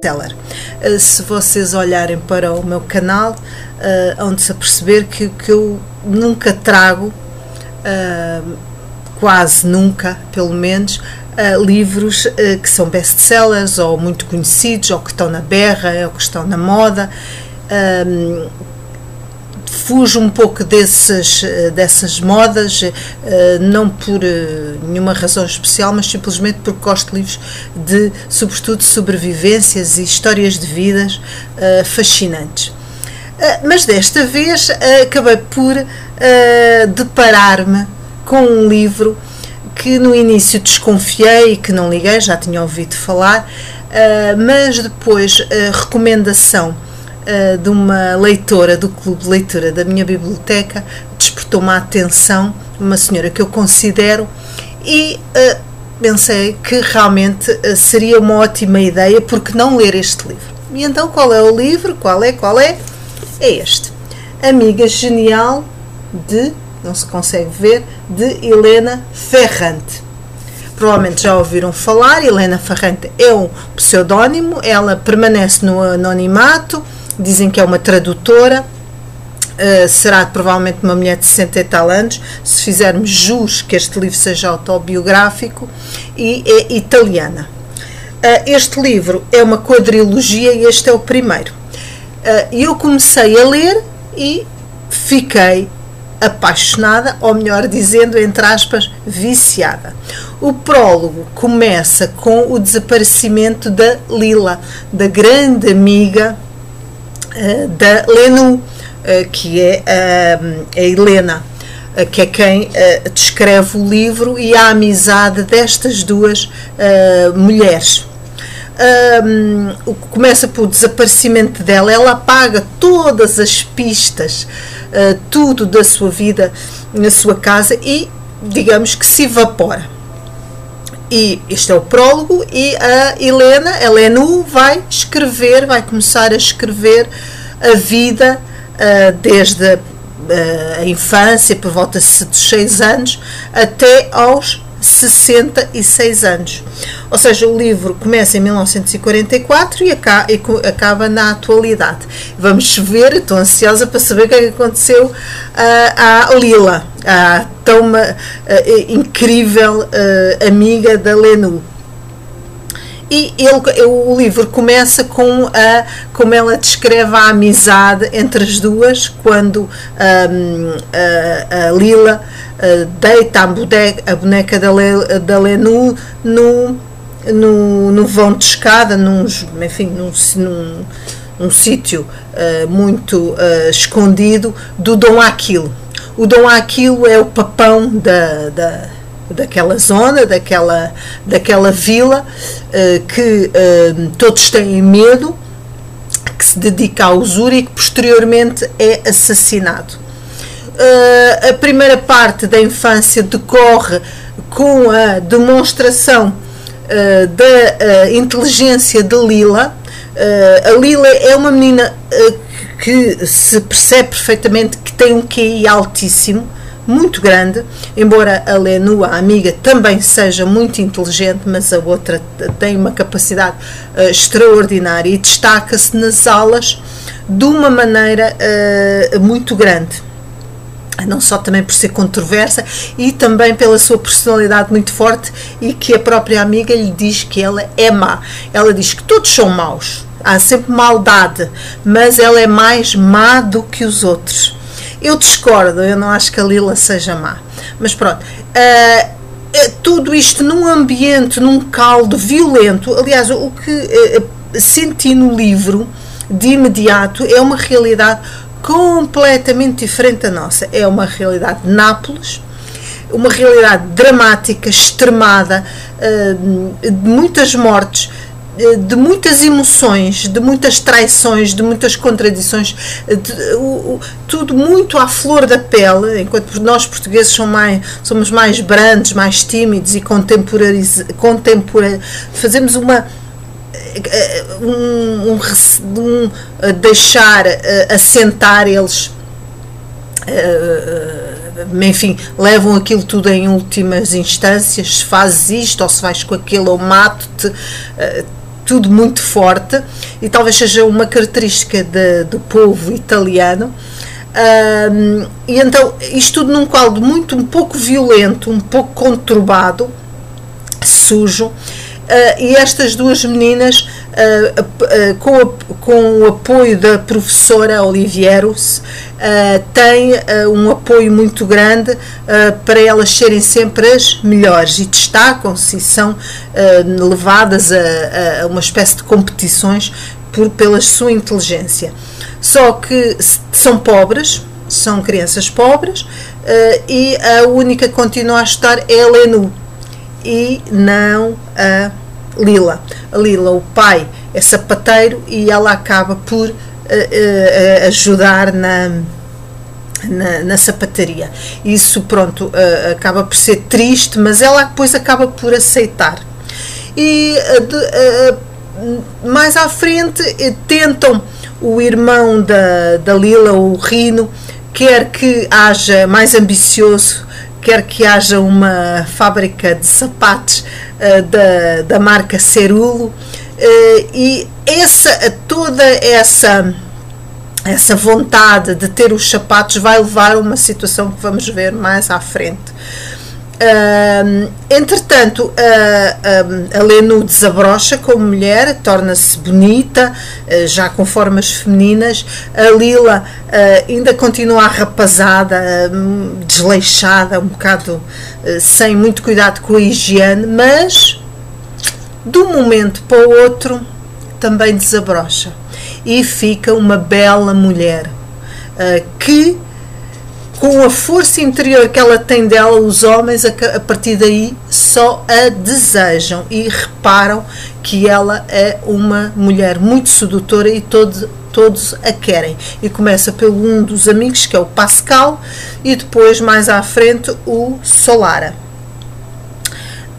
Teller. Eh, se vocês olharem para o meu canal, uh, onde-se a perceber que, que eu nunca trago, uh, quase nunca, pelo menos, uh, livros que são best-sellers ou muito conhecidos, ou que estão na berra, ou que estão na moda fujo um pouco desses, eh, dessas modas, eh, não por eh, nenhuma razão especial, mas simplesmente porque gosto de livros de, sobretudo, sobrevivências e histórias de vidas fascinantes. Mas desta vez acabei por deparar-me com um livro que no início desconfiei e que não liguei, já tinha ouvido falar, mas depois a recomendação uh, de uma leitora do clube de leitura da minha biblioteca despertou-me a atenção, uma senhora que eu considero, e uh, pensei que realmente uh, seria uma ótima ideia, porque não ler este livro. E então qual é o livro? Qual é? Qual é? É este. Amiga Genial de, não se consegue ver, de Helena Ferrante provavelmente já ouviram falar. Helena Ferrante é um pseudónimo, ela permanece no anonimato, dizem que é uma tradutora. Uh, será provavelmente uma mulher de 60 e tal anos, se fizermos jus que este livro seja autobiográfico, e é italiana. Uh, este livro é uma quadrilogia e este é o primeiro. Uh, eu comecei a ler e fiquei apaixonada, ou melhor dizendo, entre aspas, viciada. O prólogo começa com o desaparecimento da Lila, da grande amiga uh, da Lenu, uh, que é uh, a Helena, que é quem descreve o livro e a amizade destas duas mulheres. Um, começa pelo desaparecimento dela, ela apaga todas as pistas, tudo da sua vida na sua casa e, digamos que se evapora. E este é o prólogo, e a Helena, Helenu, vai escrever, vai começar a escrever a vida uh, desde a, a, infância, por volta dos 6 anos, até aos 66 anos. Ou seja, o livro começa em 1944 e acaba, na atualidade. Vamos ver, estou ansiosa para saber o que é que aconteceu uh, à Lila, a tão uh, incrível uh, amiga da Lenu. E ele, o livro começa com a, como ela descreve a amizade entre as duas, quando um, a, a, Lila uh, deita a boneca, a boneca da, Le, da Lenu no, no, no vão de escada, num, enfim, num, num, num sítio uh, muito uh, escondido do Dom Aquilo. O Dom Aquilo é o papão da, da, daquela zona, daquela, daquela vila, que todos têm medo, que se dedica à usura e que posteriormente é assassinado. A primeira parte da infância decorre com a demonstração uh, da uh, inteligência de Lila. A Lila é uma menina que se percebe perfeitamente que tem um QI altíssimo, muito grande, embora a Lenu, a amiga, também seja muito inteligente, mas a outra tem uma capacidade uh, extraordinária e destaca-se nas aulas de uma maneira uh, muito grande não só também por ser controversa e também pela sua personalidade muito forte e que a própria amiga lhe diz que ela é má. Ela diz que todos são maus, há sempre maldade, mas ela é mais má do que os outros. Eu discordo, eu não acho que a Lila seja má, mas pronto. Uh, tudo isto num ambiente, num caldo violento. Aliás, o que uh, senti no livro de imediato é uma realidade completamente diferente da nossa. É uma realidade de Nápoles, uma realidade dramática, extremada, eh, de muitas mortes, eh, de muitas emoções, de muitas traições, de muitas contradições, de, o, tudo muito à flor da pele, enquanto nós portugueses somos mais, somos mais brandos, mais tímidos e contemporâneos, fazemos uma um, um, um deixar assentar eles enfim, levam aquilo tudo em últimas instâncias, fazes isto ou se vais com aquilo ou mato-te, tudo muito forte e talvez seja uma característica de, do povo italiano. E então, isto tudo num caldo muito, um pouco violento, um pouco conturbado, sujo, Uh, e estas duas meninas, uh, uh, com, a, com, o apoio da professora Olivieros, têm um apoio muito grande para elas serem sempre as melhores e destacam-se e são levadas a, a, uma espécie de competições por, pela sua inteligência. Só que são pobres, são crianças pobres, e a única que continua a estudar é a Lenu e não a Lila. A Lila, o pai, é sapateiro e ela acaba por uh, uh, ajudar na, na, na, sapataria. Isso, pronto, uh, acaba por ser triste, mas ela depois acaba por aceitar. E mais à frente tentam o irmão da, da Lila, o Rino, quer que haja mais ambicioso quer que haja uma fábrica de sapatos uh, da, da marca Cerulo, uh, e essa, toda essa essa vontade de ter os sapatos vai levar a uma situação que vamos ver mais à frente. Entretanto, a Lenu desabrocha como mulher, torna-se bonita, uh, já com formas femininas. A Lila ainda continua arrapazada, desleixada, um bocado sem muito cuidado com a higiene, mas de um momento para o outro também desabrocha e fica uma bela mulher que com a força interior que ela tem dela, os homens a, partir daí só a desejam e reparam que ela é uma mulher muito sedutora e todo, todos a querem. E começa pelo um dos amigos, que é o Pascal, e depois, mais à frente, o Solara.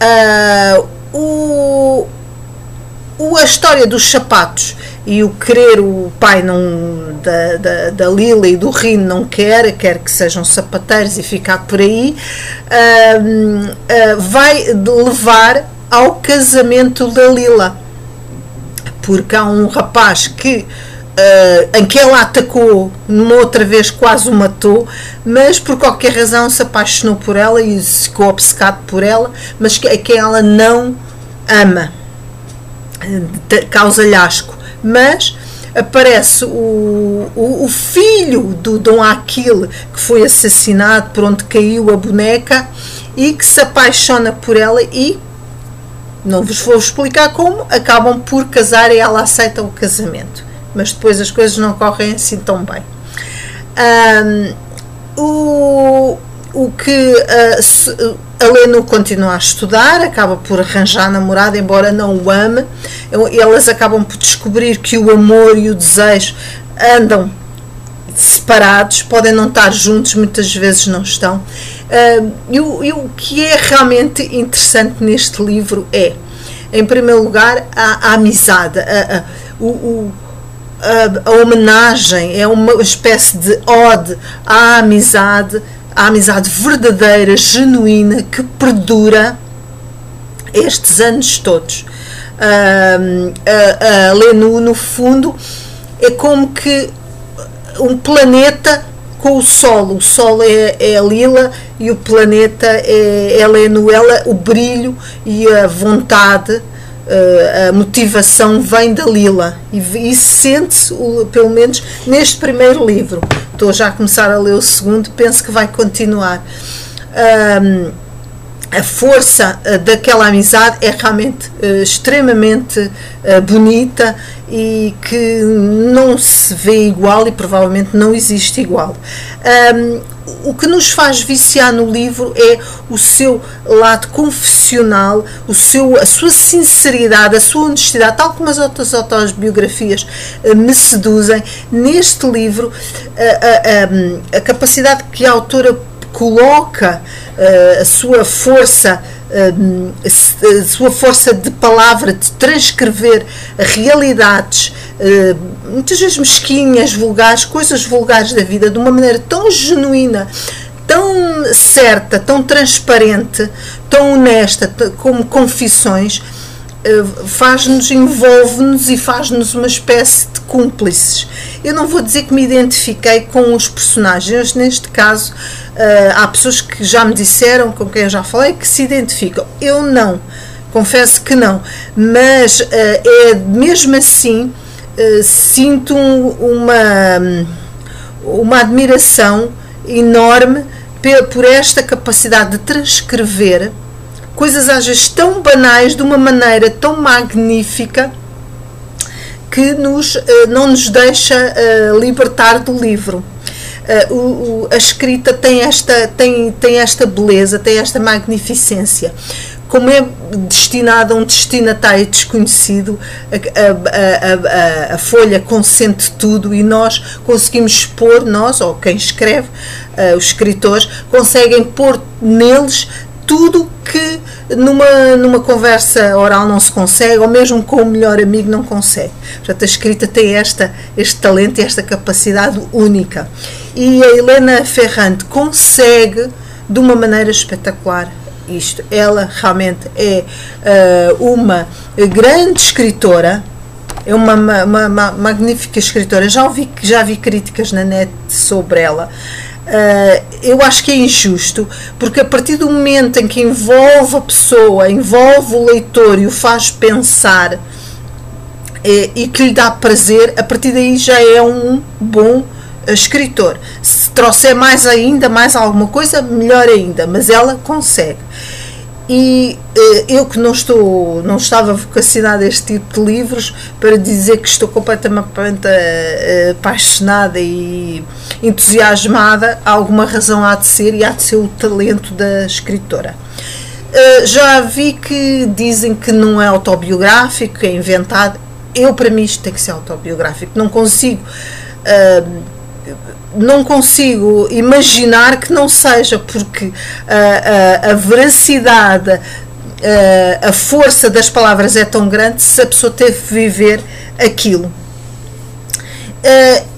Uh, o, o, a história dos sapatos e o querer o pai não da, da, da Lila e do Rino não quer, quer que sejam sapateiros e ficar por aí, uh, uh, vai levar ao casamento da Lila. Porque há um rapaz que uh, em que ela atacou, numa outra vez quase o matou, mas por qualquer razão se apaixonou por ela e ficou obcecado por ela, mas que, que ela não ama, causa-lhe asco mas aparece o, o, o, filho do Dom Aquile que foi assassinado por onde caiu a boneca e que se apaixona por ela e não vos vou explicar como acabam por casar e ela aceita o casamento. Mas depois as coisas não correm assim tão bem. Um, o, o que uh, a continua a estudar, acaba por arranjar namorada, embora não o ame. Elas acabam por descobrir que o amor e o desejo andam separados, podem não estar juntos, muitas vezes não estão. Uh, e, o, e, o, que é realmente interessante neste livro é, em primeiro lugar, a, a amizade, a, a, o, a, a homenagem, é uma espécie de ode à amizade a amizade verdadeira, genuína, que perdura estes anos todos. Uh, a, a Lenu, no fundo, é como que um planeta com o Sol. O Sol é, é a Lila e o planeta é, é Lenu. Ela, o brilho e a vontade Uh, a motivação vem da Lila e, e sente-se, pelo menos neste primeiro livro. Estou já a começar a ler o segundo, penso que vai continuar. Um, a força uh, daquela amizade é realmente uh, extremamente bonita e que não se vê igual e provavelmente não existe igual. Um, o que nos faz viciar no livro é o seu lado confessional, o seu, a sua sinceridade, a sua honestidade, tal como as outras autobiografias uh, me seduzem. Neste livro, uh, uh, a capacidade que a autora coloca, a sua força a sua força de palavra, de transcrever realidades, muitas vezes mesquinhas, vulgares, coisas vulgares da vida, de uma maneira tão genuína tão certa, tão transparente, tão honesta, como confissões, eh, faz-nos, envolve-nos e faz-nos uma espécie cúmplices. Eu não vou dizer que me identifiquei com os personagens, neste caso eh, há pessoas que já me disseram, com quem eu já falei, que se identificam. Eu não, confesso que não, mas eh, é mesmo assim sinto uma, uma admiração enorme por esta capacidade de transcrever coisas às vezes tão banais de uma maneira tão magnífica que nos, uh, não nos deixa uh, libertar do livro. Uh, o, o, a escrita tem esta, tem, tem esta beleza, tem esta magnificência. Como é destinada a um destinatário desconhecido, a, a, a, a, folha consente tudo e nós conseguimos expor, nós, ou quem escreve, os escritores, conseguem pôr neles tudo que numa, numa conversa oral não se consegue, ou mesmo com o melhor amigo não consegue. Portanto, a escrita tem esta, este talento e esta capacidade única. E a Helena Ferrante consegue de uma maneira espetacular isto. Ela realmente é uh, uma grande escritora, é uma, uma, uma, magnífica escritora. Já, ouvi, já vi críticas na net sobre ela. Uh, eu acho que é injusto, porque a partir do momento em que envolve a pessoa, envolve o leitor e o faz pensar é, e que lhe dá prazer, a partir daí já é um bom escritor. Se trouxer mais ainda, mais alguma coisa, melhor ainda, mas ela consegue. E eh, eu que não estou, não estava vocacionada a este tipo de livros, para dizer que estou completamente eh, apaixonada e entusiasmada, alguma razão há de ser e há de ser o talento da escritora. Eh, já vi que dizem que não é autobiográfico, é inventado. Eu, para mim, isto tem que ser autobiográfico. Não consigo não consigo imaginar que não seja, porque a, a, a veracidade, a, a força das palavras é tão grande se a pessoa teve que viver aquilo. Uh,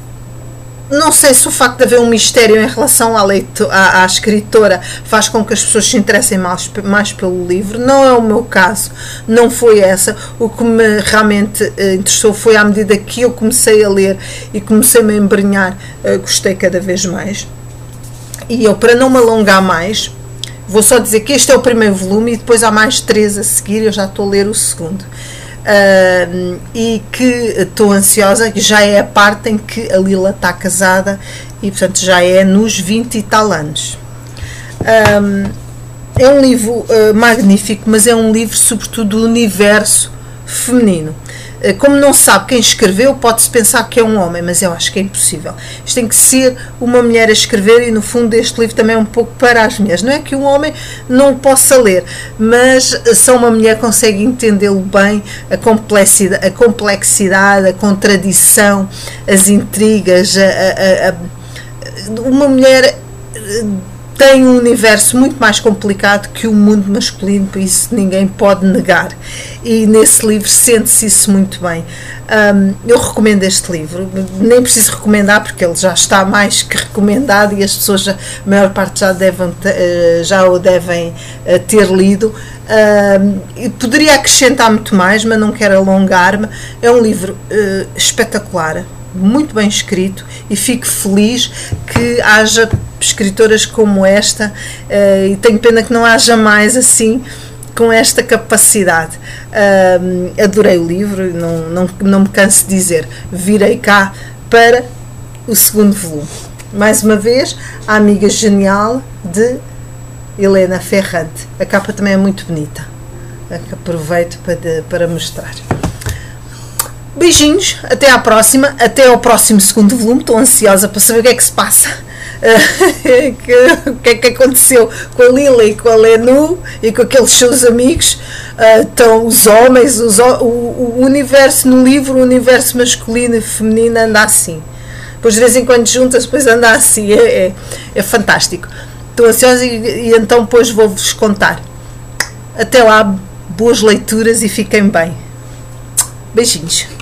não sei se o facto de haver um mistério em relação à, leito, à, à, escritora faz com que as pessoas se interessem mais, mais pelo livro. Não é o meu caso, não foi essa. O que me realmente eh, interessou foi à medida que eu comecei a ler e comecei -me a embrenhar, uh, gostei cada vez mais. E eu, para não me alongar mais, vou só dizer que este é o primeiro volume e depois há mais três a seguir, eu já estou a ler o segundo uh, e que estou ansiosa, que já é a parte em que a Lila está casada e, portanto, já é nos 20 e tal anos. Um, é um livro uh, magnífico, mas é um livro, sobretudo, do universo feminino. Eh, como não sabe quem escreveu, pode-se pensar que é um homem, mas eu acho que é impossível. Isto tem que ser uma mulher a escrever, e no fundo este livro também é um pouco para as mulheres. Não é que um homem não possa ler, mas só uma mulher consegue entendê-lo bem, a complexidade, a, complexidade, a contradição, as intrigas. A, a, a, uma mulher tem um universo muito mais complicado que o mundo masculino, por isso ninguém pode negar. E nesse livro sente-se isso muito bem. Um, eu recomendo este livro, nem preciso recomendar porque ele já está mais que recomendado e as pessoas, já, a maior parte já, devem, eh, já o devem eh, ter lido. Um, poderia acrescentar muito mais, mas não quero alongar-me. É um livro uh, espetacular, muito bem escrito e fico feliz que haja escritoras como esta uh, e tenho pena que não haja mais assim com esta capacidade. Adorei o livro, não, não, não me canso de dizer. Virei cá para o segundo volume. Mais uma vez, a amiga genial de Helena Ferrante. A capa também é muito bonita. Aproveito para, para mostrar. Beijinhos, até à próxima, até ao próximo segundo volume. Estou ansiosa para saber o que é que se passa. o que é que aconteceu com a Lila e com a Lenu e com aqueles seus amigos. Uh, então, os homens, os, o, o, universo no livro, o universo masculino e feminino anda assim. Depois, de vez em quando, juntas, depois anda assim. É, é, é fantástico. Estou ansiosa e, e então, depois vou-vos contar. Até lá, boas leituras e fiquem bem. Beijinhos.